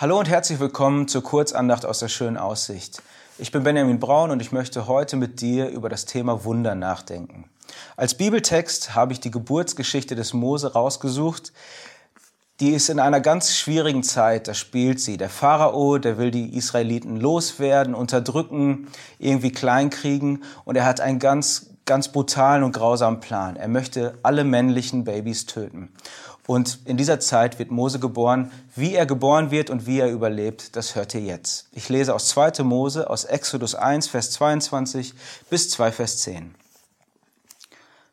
Hallo und herzlich willkommen zur Kurzandacht aus der schönen Aussicht. Ich bin Benjamin Braun und ich möchte heute mit dir über das Thema Wunder nachdenken. Als Bibeltext habe ich die Geburtsgeschichte des Mose rausgesucht. Die ist in einer ganz schwierigen Zeit, da spielt sie. Der Pharao, der will die Israeliten loswerden, unterdrücken, irgendwie kleinkriegen und er hat einen ganz, ganz brutalen und grausamen Plan. Er möchte alle männlichen Babys töten. Und in dieser Zeit wird Mose geboren. Wie er geboren wird und wie er überlebt, das hört ihr jetzt. Ich lese aus 2. Mose, aus Exodus 1, Vers 22 bis 2, Vers 10.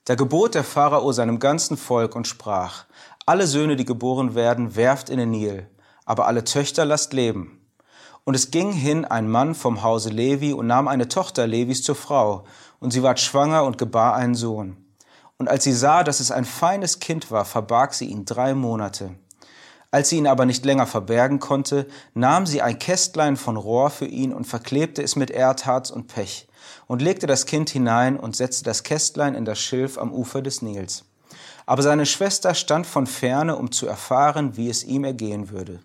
Da gebot der Pharao seinem ganzen Volk und sprach, alle Söhne, die geboren werden, werft in den Nil, aber alle Töchter lasst leben. Und es ging hin ein Mann vom Hause Levi und nahm eine Tochter Levis zur Frau, und sie ward schwanger und gebar einen Sohn. Und als sie sah, dass es ein feines Kind war, verbarg sie ihn drei Monate. Als sie ihn aber nicht länger verbergen konnte, nahm sie ein Kästlein von Rohr für ihn und verklebte es mit Erdharz und Pech und legte das Kind hinein und setzte das Kästlein in das Schilf am Ufer des Nils. Aber seine Schwester stand von ferne, um zu erfahren, wie es ihm ergehen würde.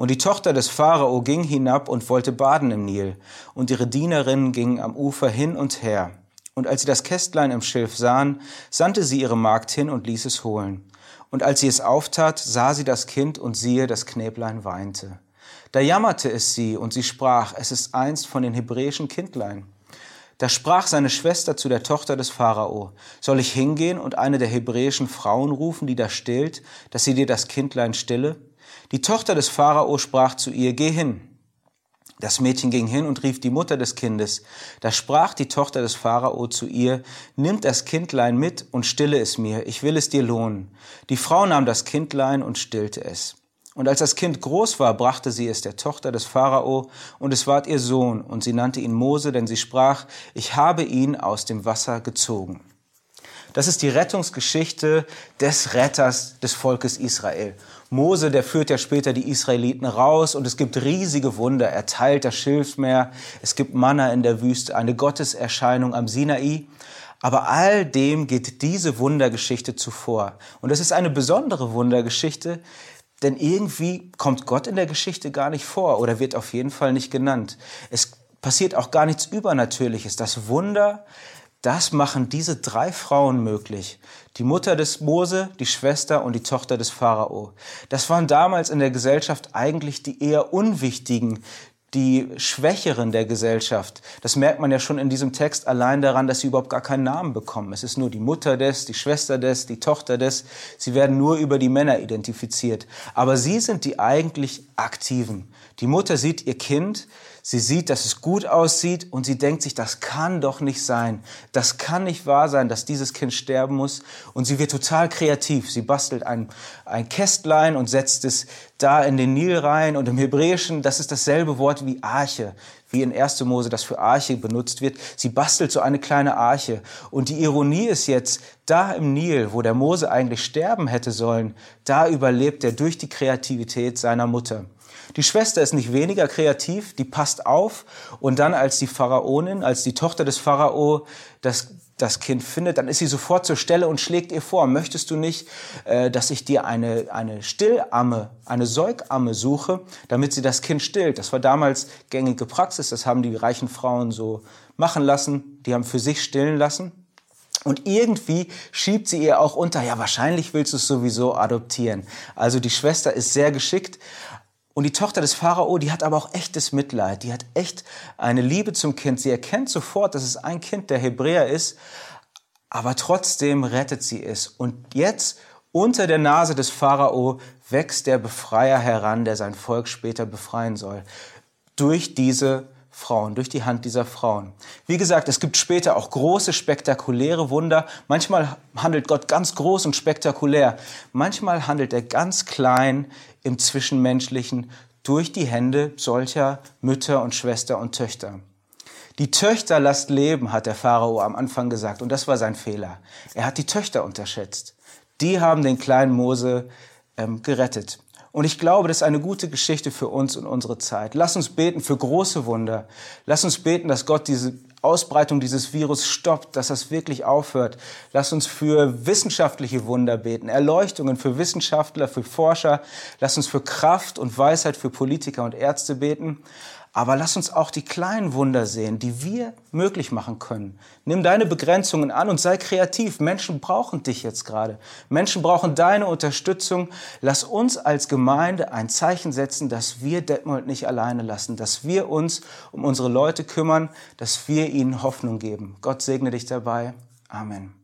Und die Tochter des Pharao ging hinab und wollte baden im Nil, und ihre Dienerinnen gingen am Ufer hin und her. Und als sie das Kästlein im Schilf sahen, sandte sie ihre Magd hin und ließ es holen. Und als sie es auftat, sah sie das Kind und siehe, das Knäblein weinte. Da jammerte es sie und sie sprach, es ist eins von den hebräischen Kindlein. Da sprach seine Schwester zu der Tochter des Pharao, soll ich hingehen und eine der hebräischen Frauen rufen, die da stillt, dass sie dir das Kindlein stille? Die Tochter des Pharao sprach zu ihr, geh hin. Das Mädchen ging hin und rief die Mutter des Kindes. Da sprach die Tochter des Pharao zu ihr, Nimm das Kindlein mit und stille es mir, ich will es dir lohnen. Die Frau nahm das Kindlein und stillte es. Und als das Kind groß war, brachte sie es der Tochter des Pharao, und es ward ihr Sohn, und sie nannte ihn Mose, denn sie sprach, ich habe ihn aus dem Wasser gezogen. Das ist die Rettungsgeschichte des Retters des Volkes Israel. Mose, der führt ja später die Israeliten raus und es gibt riesige Wunder. Er teilt das Schilfmeer, es gibt Manna in der Wüste, eine Gotteserscheinung am Sinai. Aber all dem geht diese Wundergeschichte zuvor. Und es ist eine besondere Wundergeschichte, denn irgendwie kommt Gott in der Geschichte gar nicht vor oder wird auf jeden Fall nicht genannt. Es passiert auch gar nichts Übernatürliches. Das Wunder das machen diese drei Frauen möglich. Die Mutter des Mose, die Schwester und die Tochter des Pharao. Das waren damals in der Gesellschaft eigentlich die eher unwichtigen, die Schwächeren der Gesellschaft. Das merkt man ja schon in diesem Text allein daran, dass sie überhaupt gar keinen Namen bekommen. Es ist nur die Mutter des, die Schwester des, die Tochter des. Sie werden nur über die Männer identifiziert. Aber sie sind die eigentlich Aktiven. Die Mutter sieht ihr Kind, Sie sieht, dass es gut aussieht und sie denkt sich, das kann doch nicht sein. Das kann nicht wahr sein, dass dieses Kind sterben muss. Und sie wird total kreativ. Sie bastelt ein, ein Kästlein und setzt es da in den Nil rein. Und im Hebräischen, das ist dasselbe Wort wie Arche, wie in 1. Mose das für Arche benutzt wird. Sie bastelt so eine kleine Arche. Und die Ironie ist jetzt, da im Nil, wo der Mose eigentlich sterben hätte sollen, da überlebt er durch die Kreativität seiner Mutter. Die Schwester ist nicht weniger kreativ, die passt auf und dann als die Pharaonin, als die Tochter des Pharao das, das Kind findet, dann ist sie sofort zur Stelle und schlägt ihr vor, möchtest du nicht, äh, dass ich dir eine, eine Stillamme, eine Säugamme suche, damit sie das Kind stillt. Das war damals gängige Praxis, das haben die reichen Frauen so machen lassen, die haben für sich stillen lassen. Und irgendwie schiebt sie ihr auch unter, ja, wahrscheinlich willst du es sowieso adoptieren. Also die Schwester ist sehr geschickt, und die Tochter des Pharao, die hat aber auch echtes Mitleid. Die hat echt eine Liebe zum Kind. Sie erkennt sofort, dass es ein Kind der Hebräer ist, aber trotzdem rettet sie es. Und jetzt unter der Nase des Pharao wächst der Befreier heran, der sein Volk später befreien soll. Durch diese Frauen, durch die Hand dieser Frauen. Wie gesagt, es gibt später auch große, spektakuläre Wunder. Manchmal handelt Gott ganz groß und spektakulär. Manchmal handelt er ganz klein im Zwischenmenschlichen durch die Hände solcher Mütter und Schwester und Töchter. Die Töchter lasst leben, hat der Pharao am Anfang gesagt. Und das war sein Fehler. Er hat die Töchter unterschätzt. Die haben den kleinen Mose ähm, gerettet. Und ich glaube, das ist eine gute Geschichte für uns und unsere Zeit. Lass uns beten für große Wunder. Lass uns beten, dass Gott diese Ausbreitung dieses Virus stoppt, dass das wirklich aufhört. Lass uns für wissenschaftliche Wunder beten, Erleuchtungen für Wissenschaftler, für Forscher. Lass uns für Kraft und Weisheit für Politiker und Ärzte beten. Aber lass uns auch die kleinen Wunder sehen, die wir möglich machen können. Nimm deine Begrenzungen an und sei kreativ. Menschen brauchen dich jetzt gerade. Menschen brauchen deine Unterstützung. Lass uns als Gemeinde ein Zeichen setzen, dass wir Detmold nicht alleine lassen, dass wir uns um unsere Leute kümmern, dass wir ihnen Hoffnung geben. Gott segne dich dabei. Amen.